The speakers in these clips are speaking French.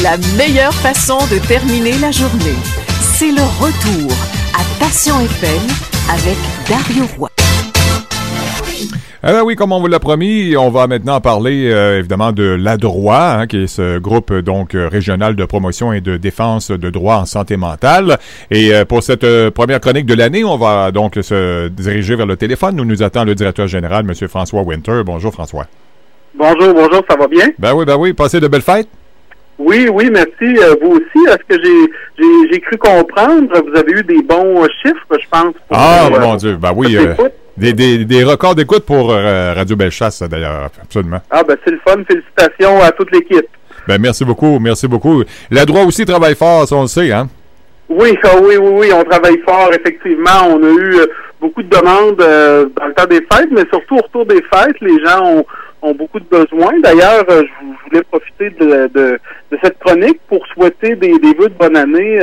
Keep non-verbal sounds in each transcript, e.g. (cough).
La meilleure façon de terminer la journée, c'est le retour à Passion FM avec Dario Roy. Ah oui, comme on vous l'a promis, on va maintenant parler euh, évidemment de l'ADROIT, hein, qui est ce groupe donc euh, régional de promotion et de défense de droits en santé mentale. Et euh, pour cette première chronique de l'année, on va donc se diriger vers le téléphone. Nous nous attend le directeur général, M. François Winter. Bonjour François. Bonjour, bonjour, ça va bien? Ben oui, ben oui. Passez de belles fêtes? Oui, oui, merci. vous aussi. Est-ce que j'ai cru comprendre? Vous avez eu des bons chiffres, je pense. ah, mon Dieu. Ben oui. Des, des, des records d'écoute pour euh, Radio Bellechasse, d'ailleurs, absolument. Ah, ben c'est le fun. Félicitations à toute l'équipe. Ben merci beaucoup, merci beaucoup. La droit aussi travaille fort, ça on le sait, hein? Oui, ah oui, oui, oui, on travaille fort, effectivement. On a eu euh, beaucoup de demandes euh, dans le temps des fêtes, mais surtout au retour des fêtes, les gens ont, ont beaucoup de besoins. D'ailleurs, je voulais profiter de, de, de, cette chronique pour souhaiter des, des vœux de bonne année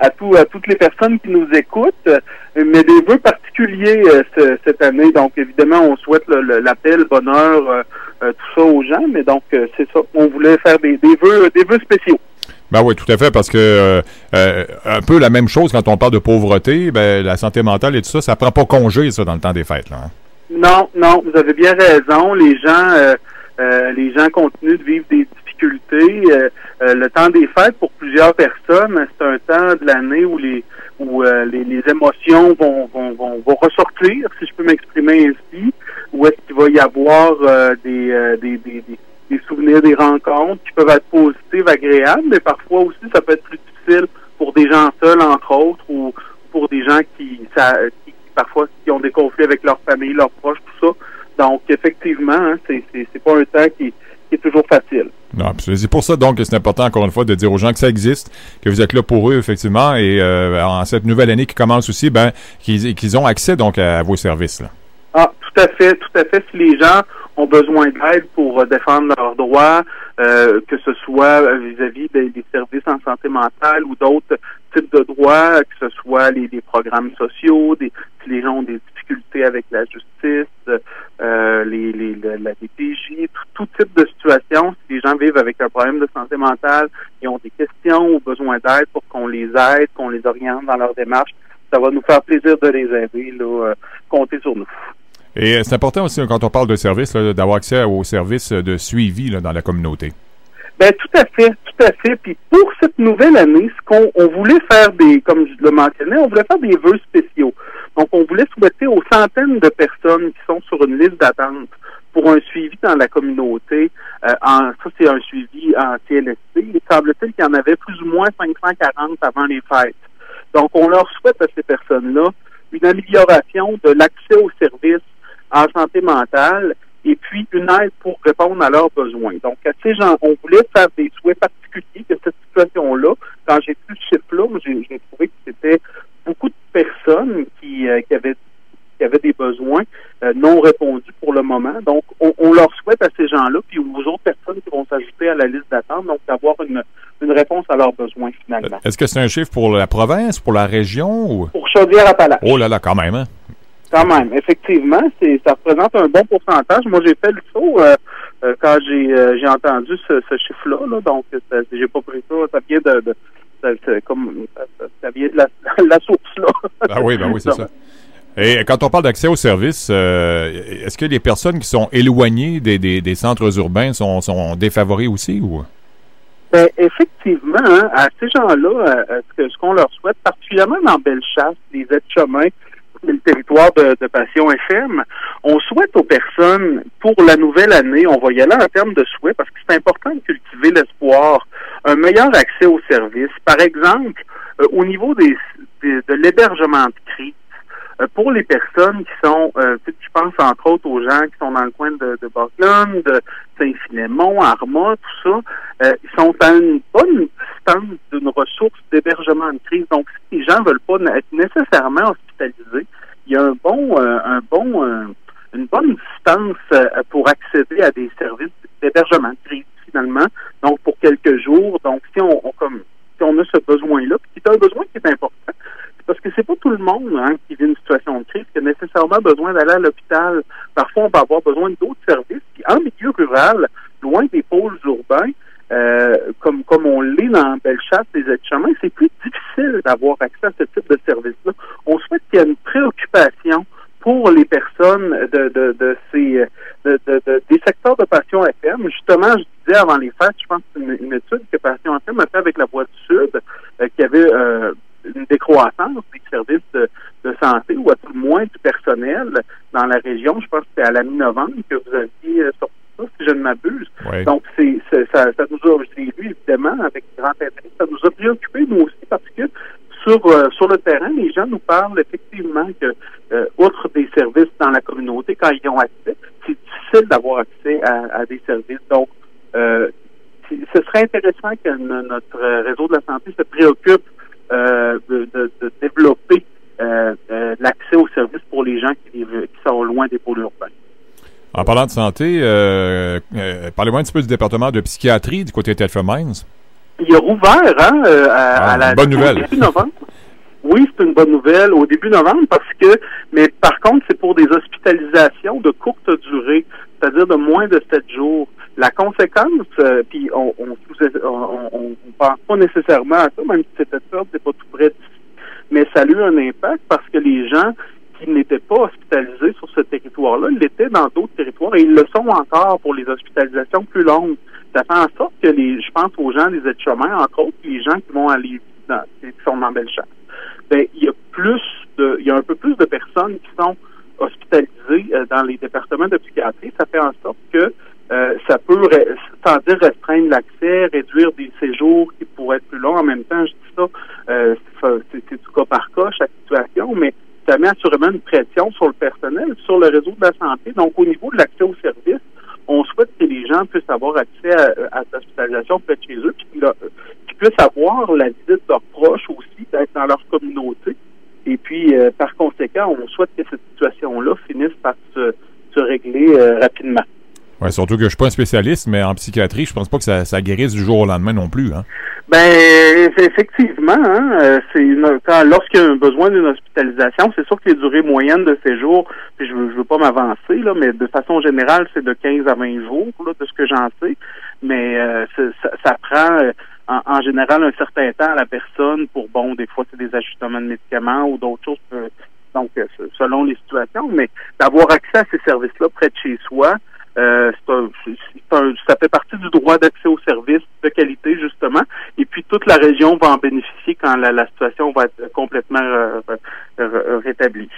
à, tout, à toutes les personnes qui nous écoutent, mais des vœux particuliers euh, cette année. Donc, évidemment, on souhaite l'appel, bonheur, euh, euh, tout ça aux gens, mais donc, c'est ça. On voulait faire des, des vœux, des vœux spéciaux. Ben oui, tout à fait, parce que un peu la même chose quand on parle de pauvreté, ben la santé mentale et tout ça, ça prend pas congé ça dans le temps des fêtes. Là, hein. Non, non, vous avez bien raison. Les gens, les gens continuent de vivre des euh, euh, le temps des fêtes, pour plusieurs personnes, c'est un temps de l'année où les où euh, les, émotions vont, vont, vont, ressortir, si je peux m'exprimer ainsi, où est-ce qu'il va y avoir des, des, des, des, souvenirs, des rencontres qui peuvent être positives, agréables, mais parfois aussi ça peut être plus difficile pour des gens seuls, entre autres, ou pour des gens qui, ça, qui parfois ont des conflits avec leur famille, leurs proches, tout ça. Donc, effectivement, hein, c'est, pas un temps qui, qui est toujours facile. Non, c'est pour ça donc que c'est important encore une fois de dire aux gens que ça existe, que vous êtes là pour eux effectivement, et euh, en cette nouvelle année qui commence aussi, ben qu'ils ont accès donc à, vos services. Là. Ah, tout à fait, tout à fait. Si les gens ont besoin d'aide pour euh, défendre leurs droits, euh, que ce soit vis-à-vis des, services en santé mentale ou d'autres types de droits, que ce soit les, programmes sociaux, des, si les gens ont des avec la justice, euh, les, la DPJ, tout, type de situation. Si les gens vivent avec un problème de santé mentale et ont des questions ou besoin d'aide pour qu'on les aide, qu'on les oriente dans leur démarche, ça va nous faire plaisir de les aider. Là, euh, comptez sur nous. Et euh, c'est important aussi, quand on parle de services, d'avoir accès aux services de suivi dans la communauté. Ben tout à fait, tout à fait. Puis pour cette nouvelle année, ce qu'on on voulait faire des, comme je le mentionnais, on voulait faire des vœux spéciaux. Donc on voulait souhaiter aux centaines de personnes qui sont sur une liste d'attente pour un suivi dans la communauté. Euh, en, ça c'est un suivi en CLSC. Il semble-t-il qu'il y en avait plus ou moins 540 avant les fêtes. Donc on leur souhaite à ces personnes-là une amélioration de l'accès aux services en santé mentale puis une aide pour répondre à leurs besoins. Donc, à ces gens, on voulait faire des souhaits particuliers de cette situation-là. Quand j'ai vu ce chiffre-là, j'ai trouvé que c'était beaucoup de personnes qui, euh, qui avaient qui avaient des besoins euh, non répondus pour le moment. Donc, on, leur souhaite à ces gens-là, puis aux autres personnes qui vont s'ajouter à la liste d'attente, donc d'avoir une, une réponse à leurs besoins finalement. Est-ce que c'est un chiffre pour la province, pour la région ou? Pour Chaudière-Appalaches. Oh là là, quand même. Hein? Quand même, effectivement, c'est ça représente un bon pourcentage. Moi, j'ai fait le saut euh, euh, quand j'ai euh, j'ai entendu ce, chiffre-là. Là, donc, j'ai pas pris ça. Ça vient de, de ça, comme ça, vient de la, (laughs) la source là. Ah oui, ben oui, c'est ça. Et quand on parle d'accès aux services, est-ce que les personnes qui sont éloignées des, des, des centres urbains sont, sont défavorisées aussi ou? Ben, effectivement, hein, à ces gens-là, ce, ce qu'on leur souhaite, particulièrement dans Bellechasse, les aides-chemins, le territoire de, de, Passion FM. On souhaite aux personnes, pour la nouvelle année, on va y aller en termes de souhaits parce que c'est important de cultiver l'espoir, un meilleur accès aux services. Par exemple, euh, au niveau des, de l'hébergement de crise, pour les personnes qui sont, euh, je pense entre autres aux gens qui sont dans le coin de, de de Saint-Philémon, Arma, tout ça, euh, ils sont à une bonne distance d'une ressource d'hébergement de crise. Donc, si les gens veulent pas être nécessairement hospitalisés, il y a un bon, un bon, une bonne distance pour accéder à des services d'hébergement de crise finalement. Donc, pour quelques jours. Donc, si on, comme si on a ce besoin-là, puis c'est un besoin qui est important, parce que c'est pas tout le monde hein, qui vit une situation de crise qui a besoin d'aller à l'hôpital. Parfois, on va avoir besoin d'autres services qui, en milieu rural, loin des pôles urbains, euh, comme comme on l'est dans Bellechasse, les aides-chemins, c'est plus difficile d'avoir accès à ce type de service-là. On souhaite qu'il y ait une préoccupation pour les personnes de, de, ces de, de, des secteurs de Passion FM. Justement, je disais avant les fêtes, je pense c'est une, étude que Passion FM a fait avec la Voix du Sud, euh, qui avait euh, une décroissance des services de, santé ou à tout le moins du personnel dans la région. Je pense que c'était à la mi-novembre que vous aviez euh, sorti ça, si je ne m'abuse. Donc, c'est, ça, ça nous a, je l'ai lu évidemment avec grand intérêt, ça nous a préoccupés nous aussi parce que sur, euh, sur le terrain, les gens nous parlent effectivement que, euh, outre des services dans la communauté, quand ils ont accès, c'est difficile d'avoir accès à, des services. Donc, euh, ce serait intéressant que notre réseau de la santé se préoccupe de, de, développer l'accès aux services pour les gens qui, vivent, qui sont loin des pôles urbains. En parlant de santé, parlez-moi un petit peu du département de psychiatrie du côté de Telford Mines il a rouvert hein, euh, à, ah, la bonne nouvelle. début novembre. Oui, c'est une bonne nouvelle au début novembre parce que, mais par contre, c'est pour des hospitalisations de courte durée, c'est-à-dire de moins de sept jours. La conséquence, euh, puis on on, on, pense pas nécessairement à ça, même si c'était ça, c'est pas tout près d'ici, mais ça a eu un impact parce que les gens qui n'étaient pas hospitalisés sur ce territoire-là, ils l'étaient dans d'autres territoires et ils le sont encore pour les hospitalisations plus longues ça fait en sorte que les, je pense aux gens des aides-chemins, entre autres, les gens qui vont aller dans, qui sont dans Bellechasse, ben, il y a plus de, il y a un peu plus de personnes qui sont hospitalisées euh, dans les départements de psychiatrie. Ça fait en sorte que euh, ça peut, sans dire restreindre l'accès, réduire des séjours qui pourraient être plus longs. En même temps, je dis ça, euh, c'est du cas par cas, chaque situation, mais ça met assurément une pression sur le personnel, sur le réseau de la santé. Donc, au niveau de l'accès aux services, on souhaite que les gens puissent avoir accès à, à l'hospitalisation près de chez eux, puis qu'ils puissent avoir la visite de leurs proches aussi, d'être dans leur communauté. Et puis, euh, par conséquent, on souhaite que cette situation-là finisse par se, régler euh, rapidement. Ouais, surtout que je suis pas un spécialiste, mais en psychiatrie, je pense pas que ça, ça guérisse du jour au lendemain non plus. Hein. Ben effectivement, hein, euh, c'est quand lorsqu'il y a un besoin d'une hospitalisation, c'est sûr que les durées moyennes de séjour, puis je je veux pas m'avancer là, mais de façon générale, c'est de 15 à 20 jours là, de ce que j'en sais. Mais euh, ça, ça, prend euh, en, général un certain temps à la personne pour bon, des fois c'est des ajustements de médicaments ou d'autres choses. donc selon les situations, mais d'avoir accès à ces services-là près de chez soi, euh, ça fait partie du droit d'accès aux services de qualité, justement. Toute la région va en bénéficier quand la, situation va être complètement euh, rétablie.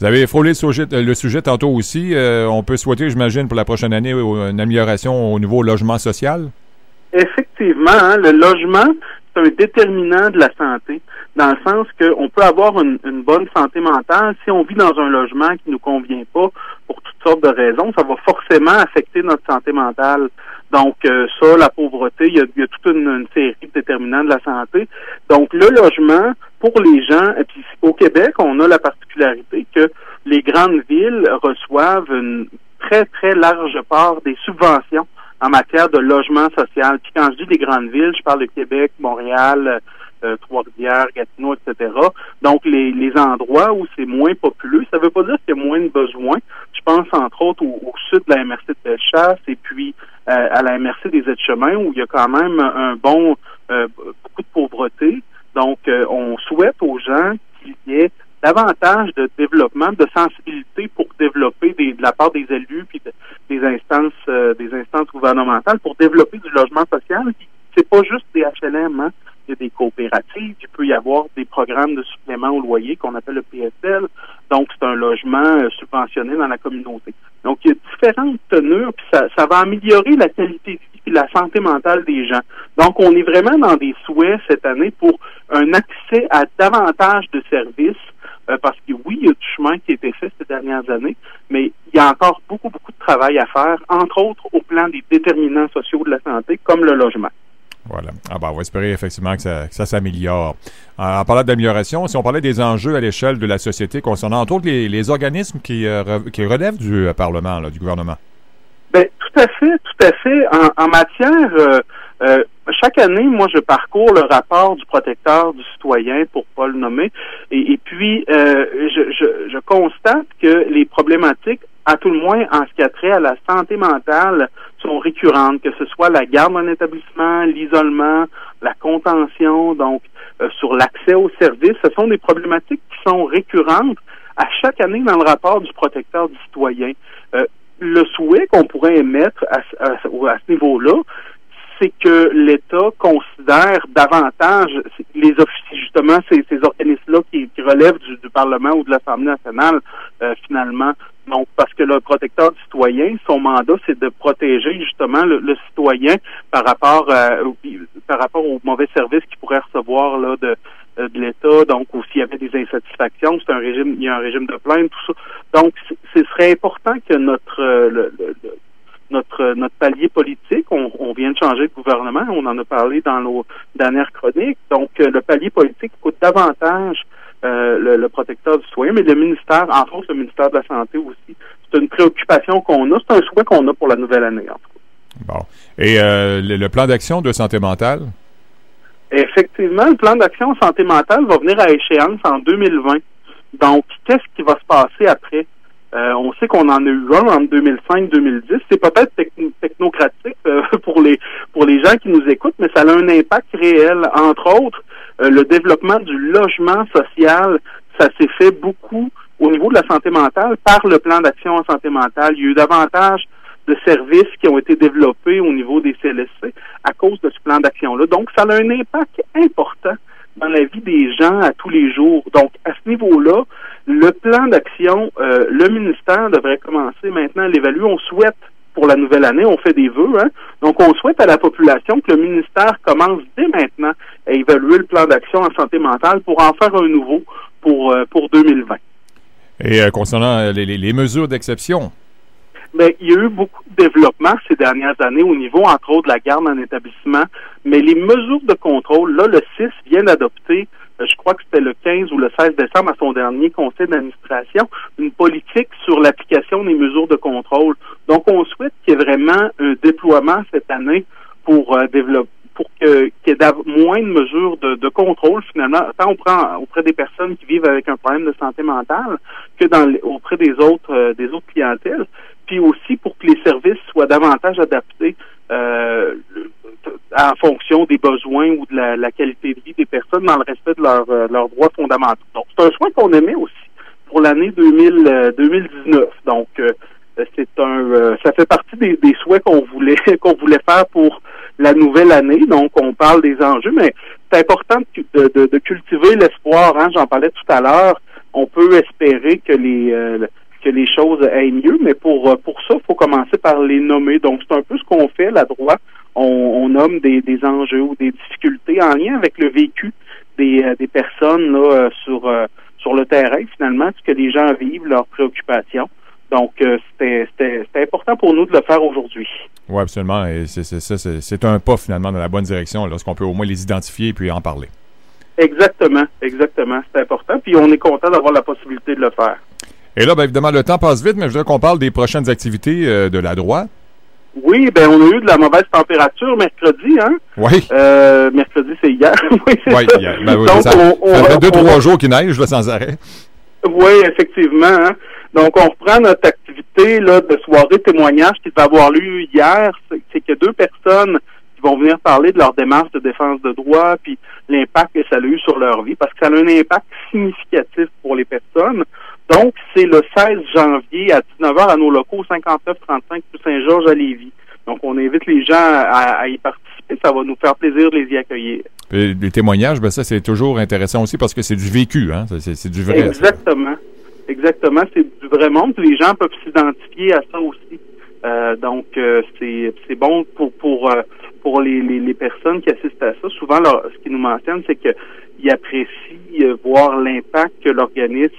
Vous avez frôlé le sujet, le sujet tantôt aussi. Euh, on peut souhaiter, j'imagine, pour la prochaine année, une amélioration au niveau logement social? Effectivement, hein, le logement, c'est un déterminant de la santé, dans le sens qu'on peut avoir une, bonne santé mentale si on vit dans un logement qui nous convient pas pour toutes sortes de raisons, ça va forcément affecter notre santé mentale. Donc euh, ça, la pauvreté, il y a, toute une, série de déterminants de la santé. Donc le logement, pour les gens, et puis au Québec, on a la particularité que les grandes villes reçoivent une très, très large part des subventions en matière de logement social. Puis quand je dis des grandes villes, je parle de Québec, Montréal, euh, Trois-Rivières, Gatineau, etc. Donc les, les endroits où c'est moins populeux, ça ne veut pas dire qu'il y a moins de besoins. Je pense entre autres au, sud de la MRC de Bellechasse et puis euh, à la MRC des aides-chemins où il y a quand même un bon euh, beaucoup de pauvreté. Donc on souhaite aux gens qu'il y ait davantage de développement, de sensibilité pour développer des, de la part des élus puis des instances euh, des instances gouvernementales pour développer du logement social. C'est pas juste des HLM, hein. Il peut y avoir des programmes de supplément au loyer qu'on appelle le PSL. Donc c'est un logement euh, subventionné dans la communauté. Donc il y a différentes tenures puis ça, ça va améliorer la qualité de vie et la santé mentale des gens. Donc on est vraiment dans des souhaits cette année pour un accès à davantage de services euh, parce que oui, il y a du chemin qui a été fait ces dernières années, mais il y a encore beaucoup, beaucoup de travail à faire, entre autres au plan des déterminants sociaux de la santé, comme le logement. Voilà. Ah ben, on va espérer effectivement que ça, s'améliore. En, parlant d'amélioration, si on parlait des enjeux à l'échelle de la société concernant entre autres les, organismes qui, euh, qui relèvent du euh, Parlement, du gouvernement. Ben, tout à fait, tout à fait. En, matière euh, chaque année, moi, je parcours le rapport du protecteur du citoyen, pour pas le nommer, et, puis euh, je, je, constate que les problématiques à tout le moins en ce qui a trait à la santé mentale, sont récurrentes, que ce soit la garde en établissement, l'isolement, la contention, donc euh, sur l'accès aux services. Ce sont des problématiques qui sont récurrentes à chaque année dans le rapport du protecteur du citoyen. Euh, le souhait qu'on pourrait émettre à, à ce niveau-là, c'est que l'État considère davantage les officiers, justement, ces, ces organismes-là qui, relèvent du, Parlement ou de l'Assemblée nationale, euh, finalement. Donc, parce que le protecteur du citoyen, son mandat, c'est de protéger justement le, citoyen par rapport euh, par rapport aux mauvais services qu'il pourrait recevoir là de euh, de l'État, donc ou s'il y avait des insatisfactions, c'est un régime, il y a un régime de plainte, tout ça. Donc, ce serait important que notre le, notre notre palier politique. On, vient de changer de gouvernement. On en a parlé dans nos dernières chroniques. Donc, euh, le palier politique coûte davantage euh, le, protecteur du citoyen, mais le ministère, en France, le ministère de la Santé aussi. C'est une préoccupation qu'on a. C'est un souhait qu'on a pour la nouvelle année, en tout Bon. Et euh, le, plan d'action de santé mentale? Effectivement, le plan d'action santé mentale va venir à échéance en 2020. Donc, qu'est-ce qui va se passer après? Euh, on sait qu'on en a eu un en 2005-2010. C'est peut-être technocratique euh, (laughs) pour les pour les gens qui nous écoutent, mais ça a un impact réel. Entre autres, euh, le développement du logement social, ça s'est fait beaucoup au niveau de la santé mentale par le plan d'action en santé mentale. Il y a eu davantage de services qui ont été développés au niveau des CLSC à cause de ce plan d'action-là. Donc, ça a un impact important dans la vie des gens à tous les jours. Donc, à ce niveau-là, le plan d'action, euh, le ministère devrait commencer maintenant à l'évaluer. On souhaite pour la nouvelle année, on fait des vœux, hein? donc on souhaite à la population que le ministère commence dès maintenant à évaluer le plan d'action en santé mentale pour en faire un nouveau pour, euh, pour 2020. Et euh, concernant les, les mesures d'exception, mais il y a eu beaucoup de développement ces dernières années au niveau, entre autres, de la garde en établissement. Mais les mesures de contrôle, là, le 6 vient d'adopter, euh, je crois que c'était le 15 ou le 16 décembre à son dernier conseil d'administration, une politique sur l'application des mesures de contrôle. Donc, on souhaite qu'il y ait vraiment un déploiement cette année pour euh, développer pour qu'il y ait moins de mesures de, contrôle finalement, tant auprès, auprès des personnes qui vivent avec un problème de santé mentale que dans auprès des autres euh, des autres clientèles puis aussi pour que les services soient davantage adaptés euh, en fonction des besoins ou de la, qualité de vie des personnes dans le respect de euh, leurs droits fondamentaux. Donc, c'est un choix qu'on aimait aussi pour l'année 2019. Euh, Donc, c'est un, ça fait partie des, souhaits qu'on voulait (laughs) qu'on voulait faire pour la nouvelle année. Donc, on parle des enjeux, mais c'est important de, cultiver l'espoir. Hein, J'en parlais tout à l'heure. On peut espérer que les que les choses aillent mieux, mais pour euh, pour ça, il faut commencer par les nommer. Donc, c'est un peu ce qu'on fait, la droite. On, nomme des, des enjeux ou des difficultés en lien avec le vécu des, euh, des personnes là, euh, sur sur le terrain, finalement, ce que les gens vivent, leurs préoccupations. Donc, c'était important pour nous de le faire aujourd'hui. Oui, absolument. Et c'est un pas, finalement, dans la bonne direction, lorsqu'on peut au moins les identifier et puis en parler. Exactement, exactement. C'est important. Puis on est content d'avoir la possibilité de le faire. Et là, bien évidemment, le temps passe vite, mais je voudrais qu'on parle des prochaines activités euh, de la droite. Oui, ben on a eu de la mauvaise température mercredi, hein? Oui. Euh, mercredi, c'est hier. (laughs) oui, oui, hier. Ben, oui, Donc, ça, on, fait deux, trois jours qu'il neige, là, sans arrêt. Oui, effectivement. Hein? Donc, on reprend notre activité là, de soirée témoignage qui va avoir lieu hier. C'est que deux personnes qui vont venir parler de leur démarche de défense de droit, puis l'impact que ça a eu sur leur vie, parce que ça a un impact significatif pour les personnes. Donc, c'est le 16 janvier à 19h à nos locaux 5935 Saint-Georges à Lévis. Donc, on invite les gens à, y participer. Ça va nous faire plaisir de les y accueillir. les témoignages, ben ça, c'est toujours intéressant aussi parce que c'est du vécu, hein? C'est du vrai. Exactement. Exactement. C'est du vrai monde. Les gens peuvent s'identifier à ça aussi. Euh, donc, euh, c'est bon pour pour euh, pour les, les, personnes qui assistent à ça. Souvent, ce qu'ils nous mentionnent, c'est qu'ils apprécient voir l'impact que l'organisme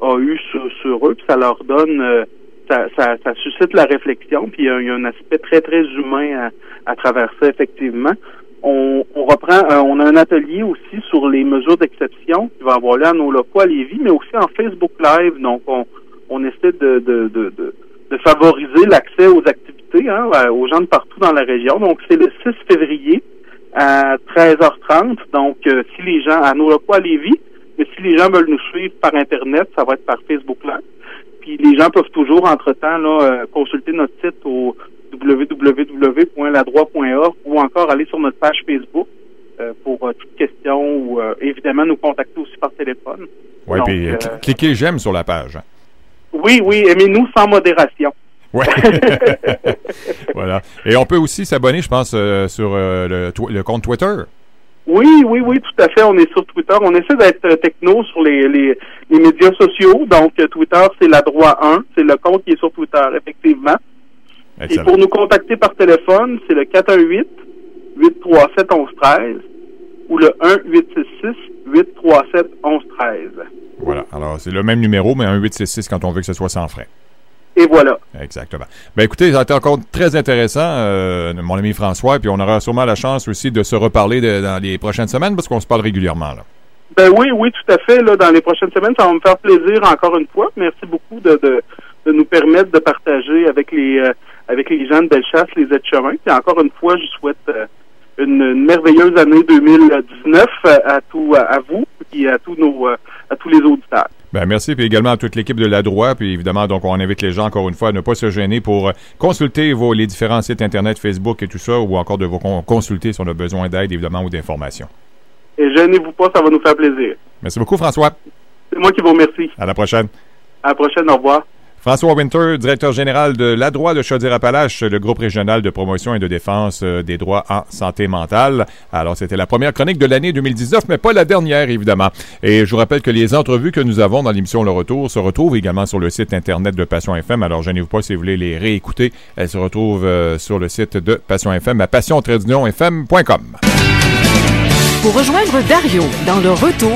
a eu sur, eux, puis ça leur donne, euh, ça, ça, ça, suscite la réflexion, puis il y, a, un aspect très, très humain à, à travers ça, effectivement. On, on reprend, euh, on a un atelier aussi sur les mesures d'exception qui va avoir lieu à nos locaux à Lévis, mais aussi en Facebook Live. Donc, on, on essaie de, de, de, de, favoriser l'accès aux activités hein, aux gens de partout dans la région. Donc, c'est le 6 février à 13h30. Donc, euh, si les gens à nos locaux à Lévis, si les gens veulent nous suivre par Internet, ça va être par Facebook Live. puis les gens peuvent toujours, entre-temps, là, consulter notre site au www.ladroit.org ou encore aller sur notre page Facebook pour toute question ou évidemment nous contacter aussi par téléphone. Oui, puis cliquez j'aime sur la page. Hein. Oui, oui, aimez-nous sans modération. Ouais. (laughs) voilà. Et on peut aussi s'abonner, je pense, euh, sur euh, le, compte Twitter. Oui, oui, oui, tout à fait. On est sur Twitter. On essaie d'être euh, techno sur les, les, médias sociaux. Donc, Twitter, c'est la droit 1. C'est le compte qui est sur Twitter, effectivement. Et pour nous contacter par téléphone, c'est le 418 837 1113 ou le 1 866 837 1113. Voilà. Alors, c'est le même numéro, mais un 866 quand on veut que ce soit sans frais. Et voilà. Exactement. Ben écoutez, ça a été encore très intéressant, euh, mon ami François, puis on aura sûrement la chance aussi de se reparler dans les prochaines semaines parce qu'on se parle régulièrement. Là. Ben oui, oui, tout à fait. Là, dans les prochaines semaines, ça va me faire plaisir encore une fois. Merci beaucoup de, de, de nous permettre de partager avec les euh, avec les gens de Bellechasse les aides-chemins. Puis encore une fois, je souhaite euh, une, merveilleuse année 2019 à, tout à, vous et à tous nos à tous les auditeurs. Ben, merci, puis également à toute l'équipe de la droite, puis évidemment, donc on invite les gens encore une fois à ne pas se gêner pour consulter vos, les différents sites Internet, Facebook et tout ça, ou encore de vous consulter si on a besoin d'aide, évidemment, ou d'informations. Et gênez-vous pas, ça va nous faire plaisir. Merci beaucoup, François. C'est moi qui vous remercie. À la prochaine. À la prochaine, au revoir. François Winter, directeur général de la droit de Chaudière-Appalaches, le groupe régional de promotion et de défense euh, des droits en santé mentale. Alors, c'était la première chronique de l'année 2019, mais pas la dernière, évidemment. Et je vous rappelle que les entrevues que nous avons dans l'émission Le Retour se retrouvent également sur le site Internet de Passion FM. Alors, gênez-vous pas si vous voulez les réécouter. Elles se retrouvent euh, sur le site de Passion FM à passion-fm.com. Pour rejoindre Dario dans Le Retour,